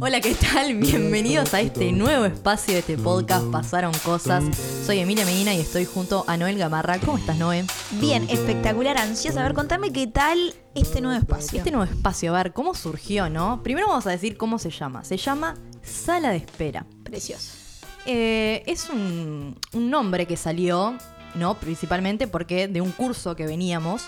Hola, ¿qué tal? Bienvenidos a este nuevo espacio de este podcast Pasaron Cosas. Soy Emilia Medina y estoy junto a Noel Gamarra. ¿Cómo estás, Noé? Bien, espectacular, ansiosa. A ver, contame qué tal este nuevo espacio. Este nuevo espacio, a ver, ¿cómo surgió, no? Primero vamos a decir cómo se llama. Se llama Sala de Espera. Precioso. Eh, es un, un nombre que salió, ¿no? Principalmente porque de un curso que veníamos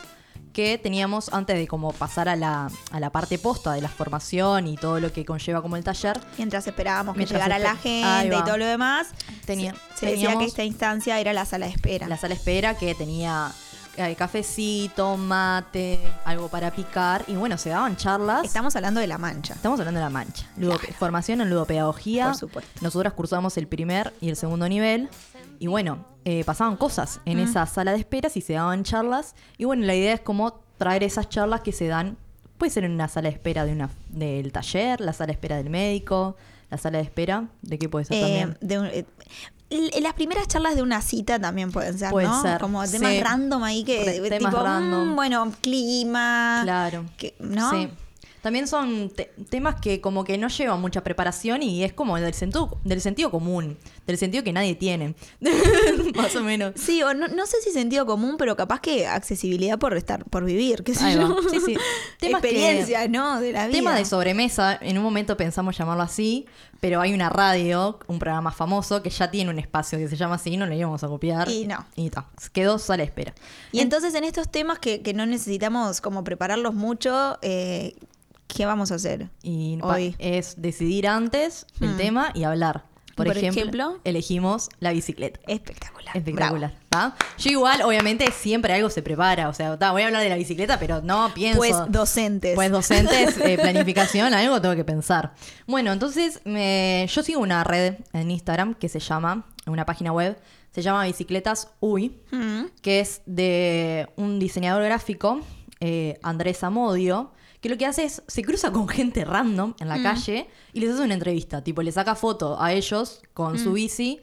que teníamos antes de como pasar a la, a la parte posta de la formación y todo lo que conlleva como el taller. Mientras esperábamos que Mientras llegara la gente y todo lo demás, Tenía- se, se decía teníamos- que esta instancia era la sala de espera. La sala de espera que tenía eh, cafecito, mate, algo para picar y bueno, se daban charlas. Estamos hablando de la mancha. Estamos hablando de la mancha. Formación en ludopedagogía. Por supuesto. Nosotras cursamos el primer y el segundo nivel. Y bueno, eh, pasaban cosas en esa sala de esperas y se daban charlas. Y bueno, la idea es como traer esas charlas que se dan. Puede ser en una sala de espera de una, del taller, la sala de espera del médico, la sala de espera. ¿De qué puede ser Eh, también? de un- eh, l- las primeras charlas de una cita también pueden ser, Puede ¿no? ser, Como temas sí. random ahí que Re- eh, temas tipo, random. mm, bueno, clima. Claro. que- ¿No? Sí. También son te- temas que como que no llevan mucha preparación y es como del sentido, del sentido común, del sentido que nadie tiene. Más o menos. Sí, o no, no sé si sentido común, pero capaz que accesibilidad por estar, por vivir, qué sé yo. Sí, sí. Temas que- Experiencia, ¿no? De la vida. Tema de sobremesa, en un momento pensamos llamarlo así, pero hay una radio, un programa famoso que ya tiene un espacio que se llama así, no le íbamos a copiar. Y no. Y ta, quedó sala de espera. Y entonces en estos temas que, que no necesitamos como prepararlos mucho, eh, ¿qué vamos a hacer? Y Hoy. es decidir antes el Mm. tema y hablar. Por, Por ejemplo, ejemplo. elegimos la bicicleta. Espectacular. Espectacular. Yo igual, obviamente, siempre algo se prepara. O sea, ta, voy a hablar de la bicicleta, pero no pienso. Pues docentes. Pues docentes, eh, planificación, algo tengo que pensar. Bueno, entonces me- yo sigo una red en Instagram que se llama, una página web, se llama Bicicletas Uy, Mm. que es de un diseñador gráfico, eh, Andrés Amodio, que lo que hace es, se cruza con gente random en la calle y les hace una entrevista, tipo, le saca foto a ellos con su bici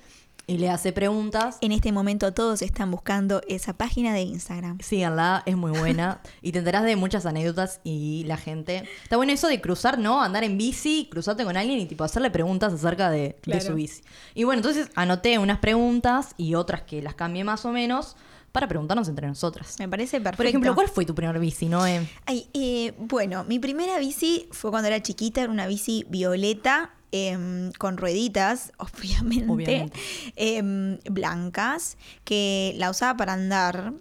y le hace preguntas. En este momento todos están buscando esa página de Instagram. Síganla, es muy buena. y te enterás de muchas anécdotas y la gente. Está bueno eso de cruzar, ¿no? Andar en bici, cruzarte con alguien y tipo hacerle preguntas acerca de, de su bici. Y bueno, entonces anoté unas preguntas y otras que las cambié más o menos para preguntarnos entre nosotras. Me parece perfecto. Por ejemplo, ¿cuál fue tu primer bici, Noé? Ay, eh, bueno, mi primera bici fue cuando era chiquita, era una bici violeta. em, con rueditas, obviamente, Obviamente. em, blancas, que la usaba para andar,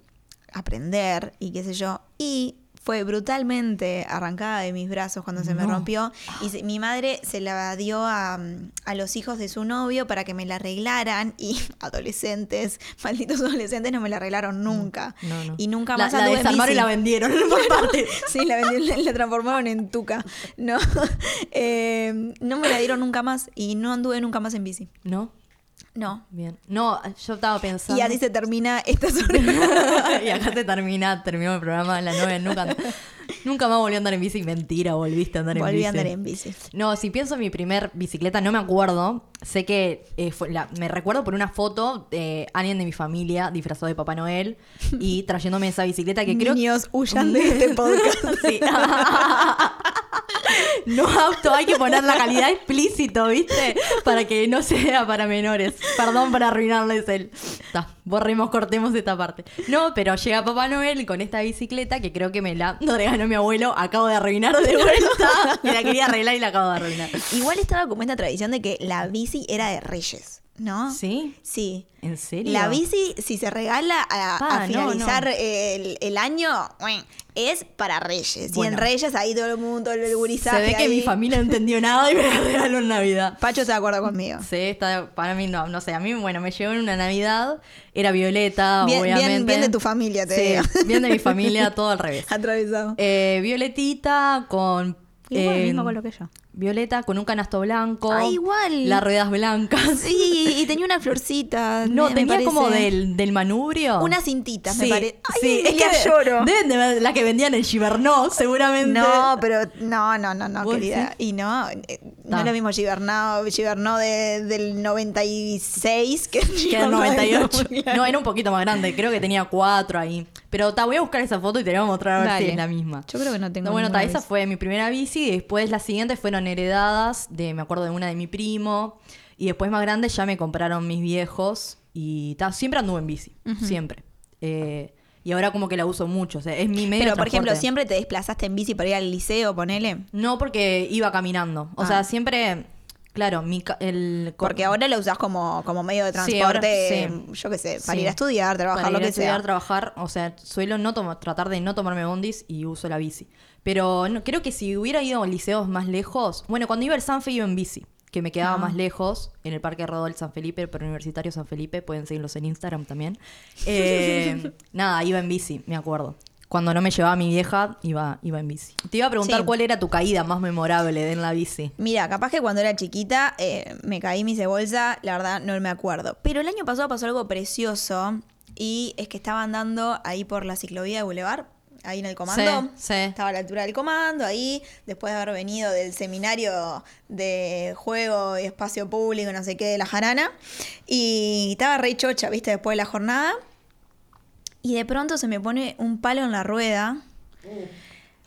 aprender y qué sé yo. Y fue brutalmente arrancada de mis brazos cuando se me rompió. Y se- mi madre se la dio a, a los hijos de su novio para que me la arreglaran. Y adolescentes, malditos adolescentes, no me la arreglaron nunca. No, no. Y nunca La- más la, anduve en desarmaron y la vendieron por parte. Sí, la, vendieron- la, la transformaron en tuca. No, Eh, no me la dieron nunca más y no anduve nunca más en bici. ¿No? No. Bien. No, yo estaba pensando. Y así se termina esta y acá te termina, terminó el programa, la novia nunca, nunca más volví a andar en bici. Mentira, volviste a andar en bici. Volví a andar en bici. No, si pienso en mi primer bicicleta, no me acuerdo. Sé que eh, fue la- me recuerdo por una foto de alguien de mi familia disfrazado de Papá Noel y trayéndome esa bicicleta que creo Niños, huyan de este podcast. Sí. no apto, hay que poner la calidad explícito, ¿viste? Para que no sea para menores. Perdón por arruinarles el. Ta, borremos, cortemos esta parte. No, pero llega Papá Noel con esta bicicleta que creo que me la regaló mi abuelo. Acabo de arruinar de vuelta. Me la quería arreglar y la acabo de arruinar. Igual estaba como esta tradición de que la bici era de reyes, ¿no? ¿Sí? Sí. ¿En serio? La bici, si se regala a, Pa, a no, finalizar no. El, el año, es para reyes. Y Bueno. en reyes ahí todo el mundo, el Se gurizaje ve que ahí. mi familia no entendió nada y me la regaló en Navidad. Pacho se acuerda conmigo. Sí, está, para mí no, no sé, a mí, bueno, me llegó en una Navidad, era violeta, Bien- bien- obviamente. bien de tu familia, te Sí, digo. bien de mi familia, todo al revés. Atravesado. Eh, violetita con... Igual, eh, mismo color que yo. Violeta con un canasto blanco. Ah, igual. Las ruedas blancas. Sí, y tenía una florcita. No, me- me tenía como parece. del, del manubrio. Unas cintitas, me Sí, parece. Ay, sí, es que lloro. deben de ver la que vendían en Giverno, seguramente. No, pero no, no, no, no, ¿Vos querida. Y no, eh, no es lo mismo Giverno, Giverno de, del 96 que Que el 98. No, era un poquito más grande, creo que tenía cuatro ahí. Pero ta, voy a buscar esa foto y te la voy a mostrar a ver Dale. si es la misma. Yo creo que no tengo No, bueno, ta, esa fue mi primera bici. Y después las siguientes fueron heredadas de, me acuerdo de una de mi primo. Y después más grande ya me compraron mis viejos. Y ta, siempre anduve en bici. Siempre. Eh, y ahora como que la uso mucho. O sea, es mi medio Pero, de por ejemplo, siempre te desplazaste en bici para ir al liceo, ponele. No porque iba caminando. O Ah. sea, siempre... Claro, mi, ca- el... Porque ahora lo usás como, como medio de transporte, sí. yo qué sé, para Sí. ir a estudiar, trabajar, Para lo ir a que estudiar, sea. trabajar, o sea, suelo no tratar de no tomarme bondis y uso la bici. Pero no, creo que si hubiera ido a liceos más lejos, bueno, cuando iba al Sanfe iba en bici, que me quedaba Ah. más lejos, en el Parque Rodol San Felipe, pero Universitario San Felipe, pueden seguirlos en Instagram también. Eh, nada, iba en bici, me acuerdo. Cuando no me llevaba mi vieja, iba, iba en bici. Te iba a preguntar Sí. cuál era tu caída más memorable de en la bici. Mira, capaz que cuando era chiquita eh, me caí, me hice bolsa, la verdad no me acuerdo. Pero el año pasado pasó algo precioso y es que estaba andando ahí por la ciclovía de Boulevard, ahí en el comando. Sí, sí. Estaba a la altura del comando, ahí, después de haber venido del seminario de juego y espacio público, no sé qué, de la jarana. Y estaba re chocha, viste, después de la jornada. Y de pronto se me pone un palo en la rueda.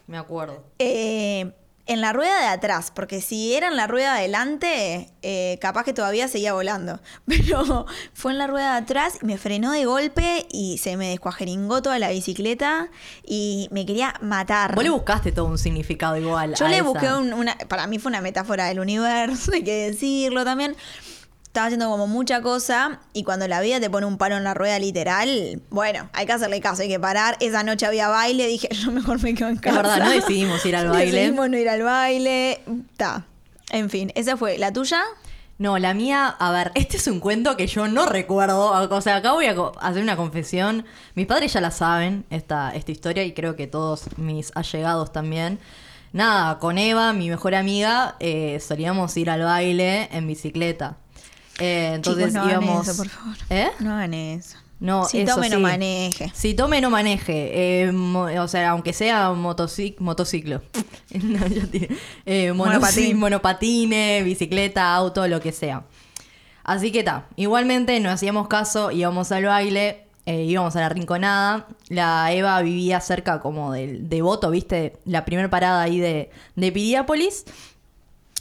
Me acuerdo. Eh, en la rueda de atrás, porque si era en la rueda de adelante, eh, capaz que todavía seguía volando. Pero fue en la rueda de atrás y me frenó de golpe y se me descuajeringó toda la bicicleta y me quería matar. Vos le buscaste todo un significado igual. Yo a le esa. busqué un- una. Para mí fue una metáfora del universo, hay que decirlo también. Estaba haciendo como mucha cosa y cuando la vida te pone un palo en la rueda literal, bueno, hay que hacerle caso, hay que parar. Esa noche había baile, dije, yo mejor me quedo en casa. verdad, no decidimos ir al baile. Decidimos no ir al baile. Ta. En fin, esa fue la tuya. No, la mía, a ver, este es un cuento que yo no recuerdo. O sea, acá voy a hacer una confesión. Mis padres ya la saben, esta, esta historia, y creo que todos mis allegados también. Nada, con Eva, mi mejor amiga, eh, solíamos ir al baile en bicicleta. Eh, entonces Chicos, no hagan íbamos. eso, por favor. ¿Eh? No hagan eso. No, si eso tome, no maneje. Si tome, no maneje. Eh, mo- o sea, aunque sea motoci- motociclo. No, yo. Eh, Monopatín. monopatines, bicicleta, auto, lo que sea. Así que está. Igualmente no hacíamos caso, íbamos al baile, eh, íbamos a la rinconada. La Eva vivía cerca como del Devoto, ¿viste? La primera parada ahí de, de Piriápolis.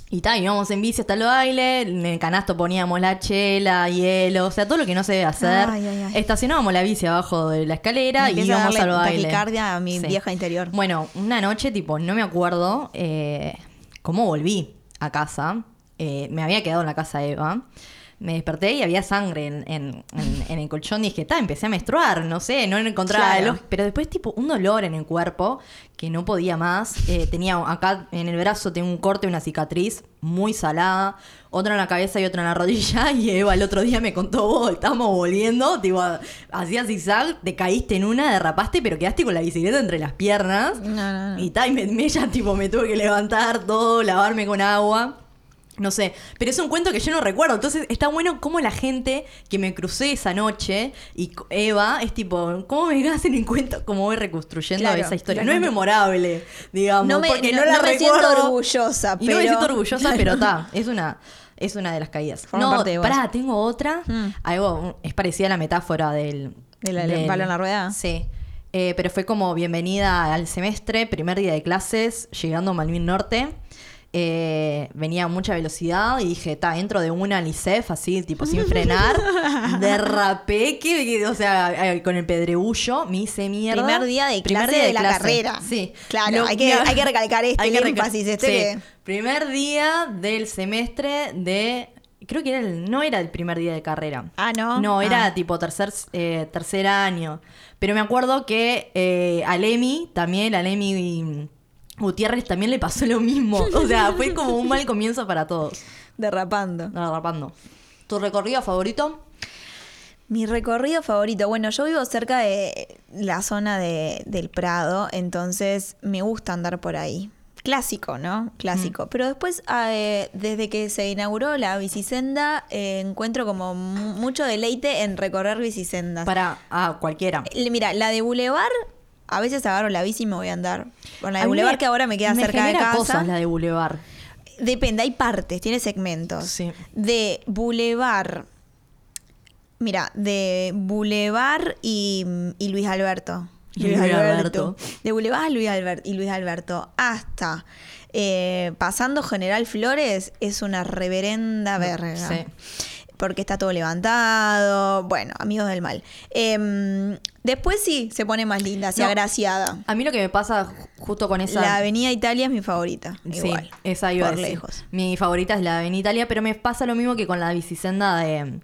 Y tal, íbamos en bici hasta el baile, en el canasto poníamos la chela, hielo, o sea, todo lo que no se debe hacer. Ay, ay, ay. Estacionábamos la bici abajo de la escalera y empieza a íbamos al baile. taquicardia a mi vieja interior. Bueno, una noche, tipo, no me acuerdo eh, cómo volví a casa. Eh, me había quedado en la casa de Eva. Me desperté y había sangre en, en- en- en el colchón y dije, está, empecé a menstruar, no sé, no encontraba Claro. Pero después, tipo, un dolor en el cuerpo que no podía más. Eh, tenía acá en el brazo, tengo un corte, una cicatriz muy salada. Otra en la cabeza y otra en la rodilla. Y Eva el otro día me contó, vos, estábamos volviendo, tipo, hacías zigzag, te caíste en una, derrapaste, pero quedaste con la bicicleta entre las piernas. No, no, no. Y tal, y me, me- ella tipo me tuve que levantar todo, lavarme con agua. No sé, pero es un cuento que yo no recuerdo. Entonces está bueno cómo la gente que me crucé esa noche y Eva es tipo, ¿cómo me hacen en cuenta cómo voy reconstruyendo Claro, esa historia? No es memorable, digamos, No me, porque no, no- la no me recuerdo. siento orgullosa, Y pero... no me siento orgullosa, pero está, es una, es una de las caídas. Forma no, parte de pará, tengo otra. Mm. Algo, es parecida a la metáfora del... ¿Del- del palo en la rueda? Sí. Eh, pero fue como bienvenida al semestre, primer día de clases, llegando a Malvin Norte. Eh, venía a mucha velocidad y dije, está, entro de una al ICEF, así, tipo, sin frenar. Derrapé, que, o sea, eh, con el pedregullo, me hice mierda. Primer día de clase día de la carrera. Sí. Claro, Lo- hay, que, hay que recalcar este hay que recal- énfasis, este sí. que... Primer día del semestre de... Creo que era el, no era el primer día de carrera. Ah, ¿no? No, era Ah. tipo tercer, eh, tercer año. Pero me acuerdo que eh, a Lemi, también, a Lemi Gutiérrez también le pasó lo mismo. O sea, fue como un mal comienzo para todos. Derrapando. Derrapando. ¿Tu recorrido favorito? Mi recorrido favorito. Bueno, yo vivo cerca de la zona de- del Prado, entonces me gusta andar por ahí. Clásico, ¿no? Clásico. Pero después, eh, desde que se inauguró la bicisenda, eh, encuentro como mu- mucho deleite en recorrer bicisendas. Para ah, cualquiera. Mira, la de Boulevard, a veces agarro la bici y me voy a andar. Con la A de Boulevard me- que ahora me queda me cerca de casa. cosas la de Boulevard. Depende, hay partes, tiene segmentos. Sí. De Boulevard. Mira, de Boulevard y, y Luis Alberto. Luis Alberto. De Boulevard Luis Alberto y Luis Alberto hasta eh, pasando General Flores es una reverenda verga. Sí. Porque está todo levantado. Bueno, amigos del mal. Em, después sí se pone más linda, así No. agraciada. A mí lo que me pasa justo con esa... La Avenida Italia es mi favorita. Igual. Sí, esa iba a por decir. lejos. Mi favorita es la Avenida Italia, pero me pasa lo mismo que con la bicisenda de,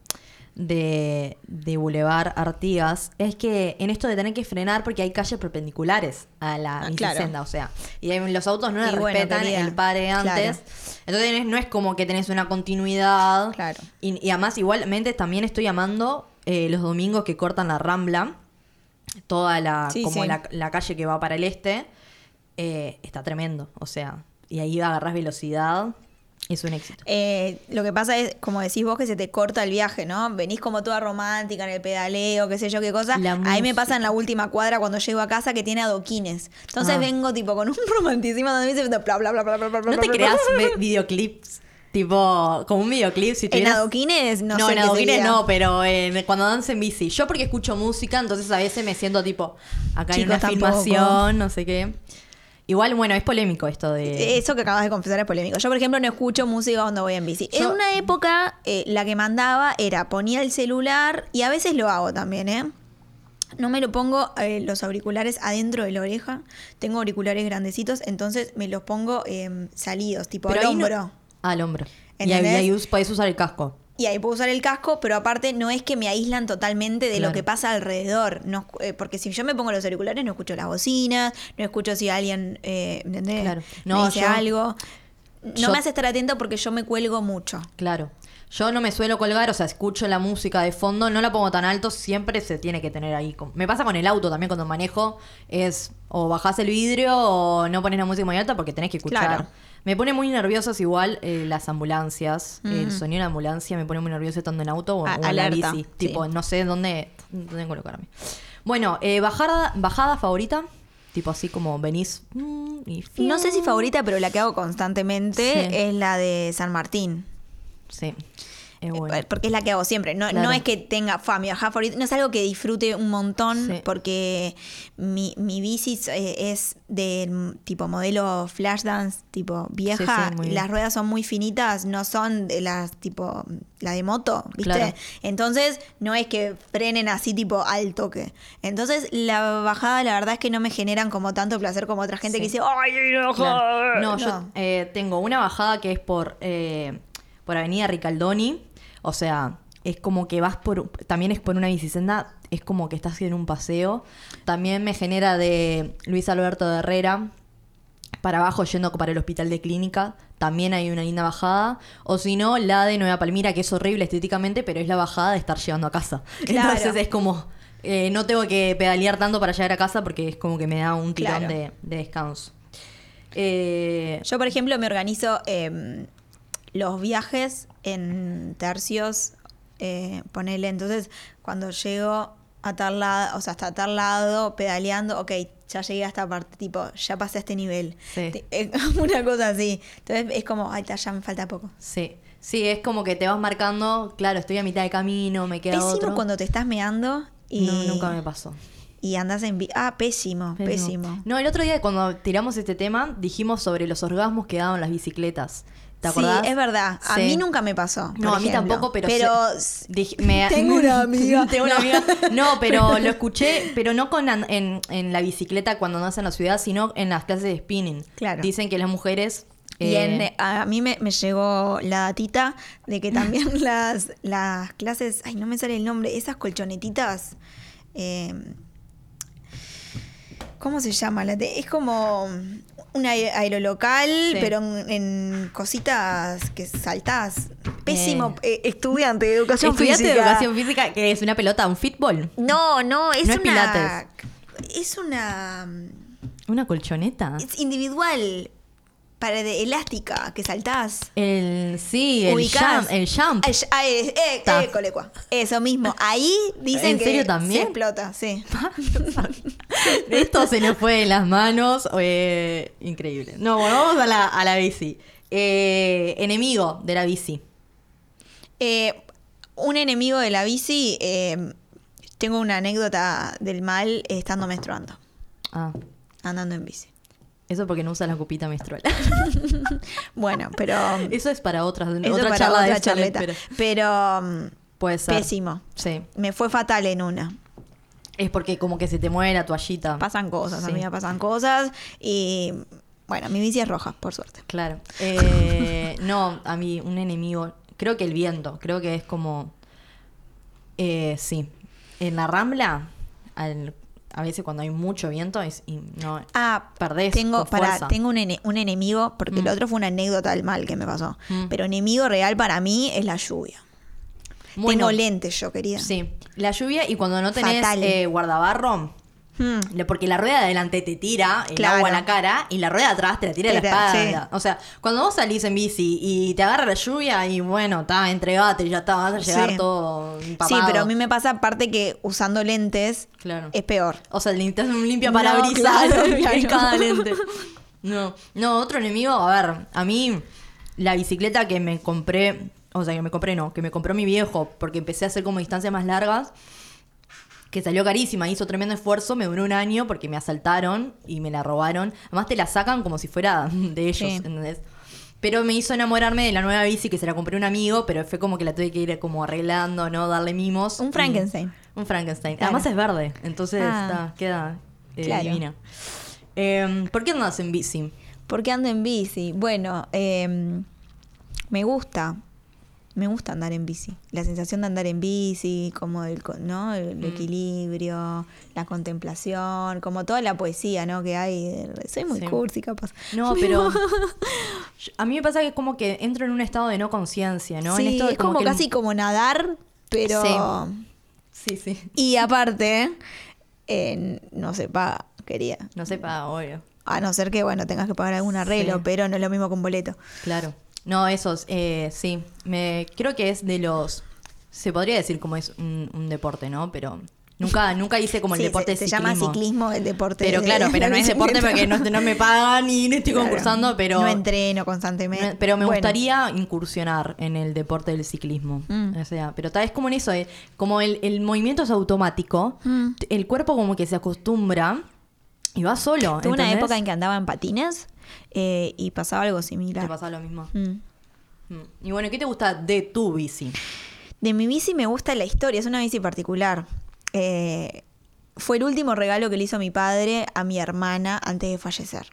de, de Boulevard Artigas. Es que en esto de tener que frenar porque hay calles perpendiculares a la Ah, claro. o sea, y los autos no le bueno, respetan el pare antes. claro. Entonces no es como que tenés una continuidad. Claro. Y, y además igualmente también estoy amando eh, los domingos que cortan la Rambla. Toda la, Sí, como sí. La, la calle que va para el este. eh, está tremendo. O sea, y ahí agarras velocidad. Es un éxito. Eh, lo que pasa es, como decís vos, que se te corta el viaje, ¿no? Venís como toda romántica en el pedaleo, qué sé yo, qué cosa. Ahí me pasa en la última cuadra cuando llego a casa que tiene adoquines. Entonces Ah. vengo tipo con un romanticismo donde me dice bla bla bla bla bla bla bla. ¿No te bla, creas bla, videoclips? Tipo, como un videoclip. Si En tuvieras- adoquines no, No, sé en adoquines no, pero en- cuando danzo en bici. Yo porque escucho música, entonces a veces me siento tipo, acá hay Chicos, una tampoco. filmación, no sé qué. Igual, bueno, es polémico esto de... Eso que acabas de confesar es polémico. Yo, por ejemplo, no escucho música cuando voy en bici. en una época, eh, la que mandaba era ponía el celular, y a veces lo hago también, ¿eh? No me lo pongo eh, los auriculares adentro de la oreja. Tengo auriculares grandecitos, entonces me los pongo eh, salidos, tipo al no- hombro. Al hombro. Y ahí, ahí podés usar el casco. Y ahí puedo usar el casco, pero aparte no es que me aíslan totalmente de lo que pasa alrededor. No, eh, porque si yo me pongo los auriculares, no escucho las bocinas, no escucho si alguien eh, ¿entendés? Claro. me No, dice yo- algo. No yo- me hace estar atento porque yo me cuelgo mucho. Claro. Yo no me suelo colgar, o sea, escucho la música de fondo, no la pongo tan alto, siempre se tiene que tener ahí. Me pasa con el auto también cuando manejo, es o bajás el vidrio o no pones la música muy alta porque tenés que escuchar. Claro. Me pone muy nerviosas igual eh, las ambulancias, el sonido de la ambulancia me pone muy nerviosa estando en auto o, A- o en la bici. sí. Tipo, no sé dónde, dónde colocarme. Bueno, eh, bajada, bajada favorita, tipo así como venís mm, y No sé si favorita, pero la que hago constantemente Sí. es la de San Martín. Sí, es bueno. Eh, Porque es la que hago siempre. No, Claro. no es que tenga fa, mi bajada favorita. No es algo que disfrute un montón Sí. porque mi, mi bici es de tipo modelo flash dance, tipo vieja. Sí, sí, las ruedas son muy finitas, no son de las tipo la de moto, ¿viste? Claro. Entonces no es que frenen así tipo al toque. Entonces la bajada la verdad es que no me generan como tanto placer como otra gente que dice, ¡ay, no, Claro. No, no. yo eh, tengo una bajada que es por, eh, por Avenida Ricaldoni. O sea, es como que vas por. También es por una bicisenda. Es como que estás en un paseo. También me genera de Luis Alberto de Herrera. Para abajo yendo para el hospital de clínica. También hay una linda bajada. O si no, la de Nueva Palmira, que es horrible estéticamente, pero es la bajada de estar llegando a casa. Claro. Entonces es como. eh, no tengo que pedalear tanto para llegar a casa porque es como que me da un tirón Claro. de, de descanso. Eh, Yo, por ejemplo, me organizo eh, los viajes en tercios, eh, ponele. Entonces, cuando llego a tal lado, o sea, hasta tal lado, pedaleando, ok, ya llegué a esta parte, tipo, ya pasé a este nivel. Sí. Una cosa así. Entonces, es como, ay, ya me falta poco. Sí, sí, es como que te vas marcando, claro, estoy a mitad de camino, me queda Pésimo otro. cuando te estás meando y, No, nunca me pasó. y andas en... Ah, pésimo, pésimo. No, el otro día cuando tiramos este tema, dijimos sobre los orgasmos que daban las bicicletas. ¿Te Sí, es verdad. A Sí. mí nunca me pasó. No, a mí ejemplo. tampoco, pero, Pero sé- dije- me- Tengo una amiga. Tengo una amiga. No, pero lo escuché, pero no con an- en, en la bicicleta cuando andas en la ciudad, sino en las clases de spinning. Claro. Dicen que las mujeres. Y eh, en- a mí me, me llegó la datita de que también las, las clases, ay, no me sale el nombre, esas colchonetitas, eh, ¿cómo se llama? La es como un aer- aerolocal, Sí. pero en, en cositas que saltás. Pésimo eh, estudiante de educación estudiaste física. educación física, que es una pelota, un fitball. No, no, es No es una... pilates. Es una... Una colchoneta. Es individual, para de elástica, que saltás. El, sí, el ubicás. jump. El jump. Ay, ah, eh, eh, Ta. eh, colecua. Eso mismo. Ahí dicen ¿En que serio también? se explota, sí. Esto se nos fue de las manos. eh, increíble. No, bueno, vamos a la, a la bici. Eh, enemigo de la bici. Eh, un enemigo de la bici, eh, tengo una anécdota del mal estando menstruando. Ah, andando en bici. Eso porque no usa la cupita menstrual. Bueno, pero eso es para otras, eso otra para charla de otra esto, charleta. pero Pero Puede ser. pésimo. Sí. Me fue fatal en una. Es porque como que se te mueve la toallita. Pasan cosas, Sí. amiga, pasan cosas. Y bueno, mi bici es roja, por suerte. Claro. Eh, no, a mí, un enemigo. Creo que el viento. Creo que es como. Eh, sí. En la rambla, al- a veces cuando hay mucho viento, es, y no, Ah, perdés. tengo, para, tengo un, ene- un enemigo, porque el Mm. otro fue una anécdota del mal que me pasó. Mm. Pero enemigo real para mí es la lluvia. Bueno, Tengo lentes yo, querida. Sí. La lluvia y cuando no tenés eh, guardabarro. Mm. le- Porque la rueda de adelante te tira el Claro. agua a la cara y la rueda de atrás te la tira a la espalda. O sea, cuando vos salís en bici y te agarra la lluvia y bueno, está, entregate, ya está, vas a llegar Sí. todo Sí, empapado. pero a mí me pasa aparte que usando lentes Claro. es peor. O sea, das un limpia No, parabrisas claro, en cada lente. No, no, otro enemigo, a ver, a mí la bicicleta que me compré, o sea, que me compré no, que me compró mi viejo, porque empecé a hacer como distancias más largas, que salió carísima, hizo tremendo esfuerzo, me duró un año porque me asaltaron y me la robaron. Además te la sacan como si fuera de ellos, Sí. ¿entendés? Pero me hizo enamorarme de la nueva bici que se la compré un amigo, pero fue como que la tuve que ir como arreglando, ¿no? Darle mimos. Un Frankenstein. un Frankenstein. Claro. Además es verde, entonces Ah. está- queda eh, Claro. divina. Eh, ¿Por qué andas en bici? ¿Por qué ando en bici? Bueno, eh, me gusta. Me gusta andar en bici. La sensación de andar en bici, como el, ¿no? el Mm. equilibrio, la contemplación, como toda la poesía ¿no? que hay. Soy muy Sí. cursi, capaz. No, pero a mí me pasa que es como que entro en un estado de no conciencia, ¿no? En esto es como, que el- casi como nadar, pero... Sí, sí. Y aparte, eh, no se paga, quería. No sepa, obvio. A no ser que, bueno, tengas que pagar algún arreglo, pero no es lo mismo un boleto. Claro. No, esos, eh, sí. Me, creo que es de los. Se podría decir como es un, un deporte, ¿no? Pero nunca, nunca hice como el Sí, deporte se, de se llama ciclismo. el deporte. Pero de- claro, pero no es deporte porque no, no me pagan y no estoy Claro. concursando, pero. No entreno constantemente. Pero me Bueno, gustaría incursionar en el deporte del ciclismo. Mm. O sea, pero tal vez como en eso, eh, como el, el movimiento es automático, Mm. el cuerpo como que se acostumbra y va solo. Tuve una época en que andaba en patines eh, y pasaba algo Te similar. pasa lo mismo. Mm. Mm. Y bueno, ¿qué te gusta de tu bici? De mi bici me gusta la historia, es una bici particular. Eh, fue el último regalo que le hizo mi padre a mi hermana antes de fallecer,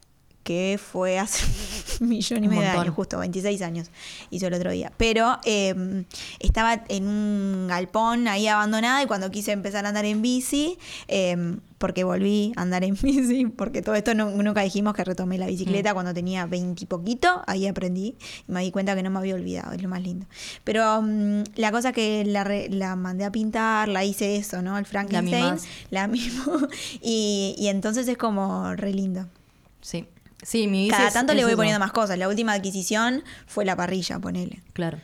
que fue hace un millón y Un medio de años, justo 26 años, hizo el otro día. Pero eh, estaba en un galpón ahí abandonada y cuando quise empezar a andar en bici, eh, porque volví a andar en bici, porque todo esto no- nunca dijimos que retomé la Mm. bicicleta cuando tenía 20 y poquito, ahí aprendí y me di cuenta que no me había olvidado, es lo más lindo. Pero mm, la cosa que la, re- la mandé a pintar, la hice eso, ¿no? El Frankenstein, mimás. la mismo, y, y entonces es como re lindo. Sí. Sí, mi bici Cada es- tanto le es voy eso. poniendo más cosas. La última adquisición fue la parrilla, ponele. Claro.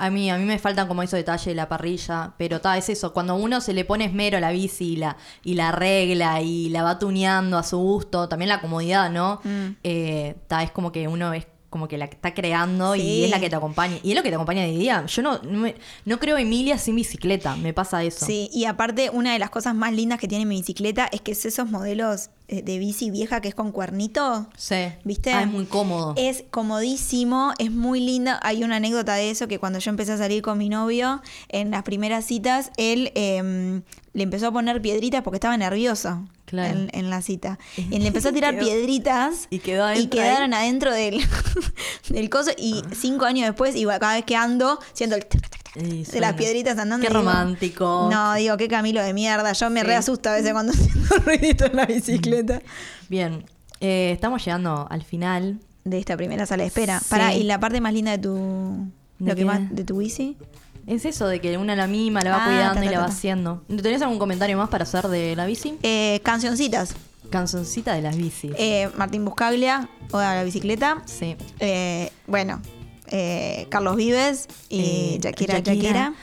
A mí, a mí me faltan como esos detalles de la parrilla, pero ta, es eso, cuando uno se le pone esmero a la bici y la, y la arregla y la va tuneando a su gusto, también la comodidad, ¿no? Mm. Eh, ta, es como que uno es como que la está creando Sí. y es la que te acompaña. Y es lo que te acompaña de día. Yo no, no, me- no creo Emilia sin bicicleta, me pasa eso. Sí, y aparte, una de las cosas más lindas que tiene mi bicicleta es que es esos modelos de bici vieja que es con cuernito. Sí. ¿Viste? Ah, es muy cómodo. Es comodísimo, es muy linda. Hay una anécdota de eso que cuando yo empecé a salir con mi novio, en las primeras citas, él eh, le empezó a poner piedritas porque estaba nervioso Claro. en, en la cita. Y le empezó a tirar Quedó- piedritas y quedó quedaron adentro del, del coso. Y cinco años después, iba cada vez que ando, siendo el Y de las piedritas andando. Qué y digo, romántico. No, digo, qué Camilo de mierda. Yo me Sí. reasusto a veces cuando siento ruidito en la bicicleta. Bien, eh, estamos llegando al final. De esta primera sala de espera. Sí. Para, y la parte más linda de tu. ¿De Lo que más, de tu bici. Es eso de que una la mima, la va Ah, cuidando ta, y ta, la va ta. haciendo. ¿Tenés algún comentario más para hacer de la bici? Eh, cancioncitas. Canzoncita de las bicis. Eh, Martín Buscaglia, Oda a la bicicleta. sí. Eh, bueno, eh, Carlos Vives y Eh, Shakira, Shakira. Shakira.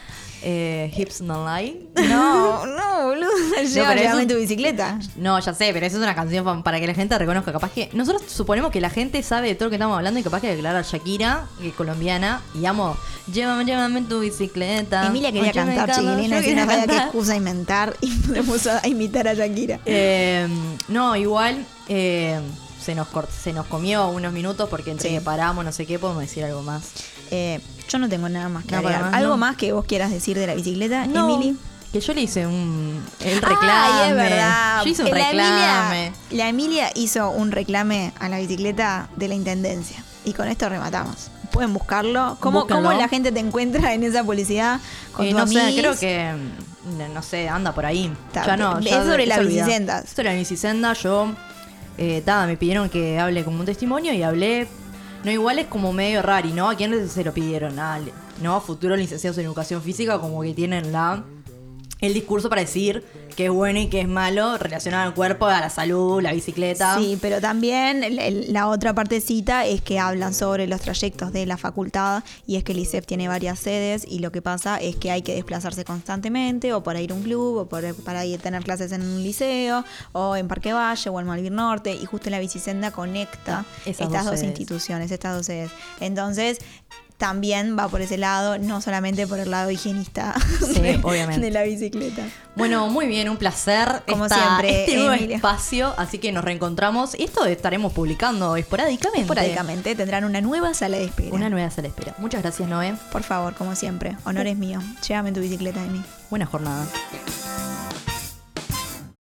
Eh, Hips No Lie. No, no, boludo. Lleva, pero llévame eso- tu bicicleta. No, ya sé, pero eso es una canción pa- para que la gente reconozca. Capaz que. Nosotros suponemos que la gente sabe de todo lo que estamos hablando y capaz que declarar Shakira, que es colombiana, y amo. Llévame, llévame en tu bicicleta. Emilia quería me cantar, chiquilina, yo si quería no sabía qué cantar. excusa inventar y se puso a imitar a Shakira. Eh, no, igual eh, se, nos cort- se nos comió unos minutos porque entre Sí. que paramos, no sé qué, podemos decir algo más. Eh, yo no tengo nada más que agregar. más, ¿Algo ¿no? más que vos quieras decir de la bicicleta, No, Emily? Que yo le hice un. El Ay, reclame. es verdad. Yo hice un La reclame. Emilia, la Emilia hizo un reclame a la bicicleta de la intendencia. Y con esto rematamos. Pueden buscarlo. ¿Cómo, Búsquenlo. cómo la gente te encuentra en esa publicidad? Con Eh, tu no sé, creo que. mm, No sé, anda por ahí. Está, ya no. es ya sobre la bicisendas. Sobre la bicisenda, yo. Eh, ta, me pidieron que hable como un testimonio y hablé. No, igual es como medio raro, ¿no? ¿A quién se lo pidieron? No, futuros licenciados en educación física, como que tienen la. El discurso para decir que es bueno y que es malo relacionado al cuerpo, a la salud, la bicicleta. Sí, pero también la otra partecita es que hablan sobre los trayectos de la facultad y es que el ICEF tiene varias sedes y lo que pasa es que hay que desplazarse constantemente o para ir a un club o por- para ir a tener clases en un liceo o en Parque Valle o en Malvin Norte y justo la bicisenda conecta Esas estas dos dos sedes. instituciones, estas dos sedes. Entonces... También va por ese lado, no solamente por el lado higienista Sí, de, obviamente. de la bicicleta. Bueno, muy bien, un placer. Como esta- siempre, Este nuevo Emilia. espacio, así que nos reencontramos. Esto estaremos publicando esporádicamente. Esporádicamente tendrán una nueva sala de espera. Una nueva sala de espera. Muchas gracias, Noé. Por favor, como siempre, honor es mío. Llévame tu bicicleta de mí. Buena jornada.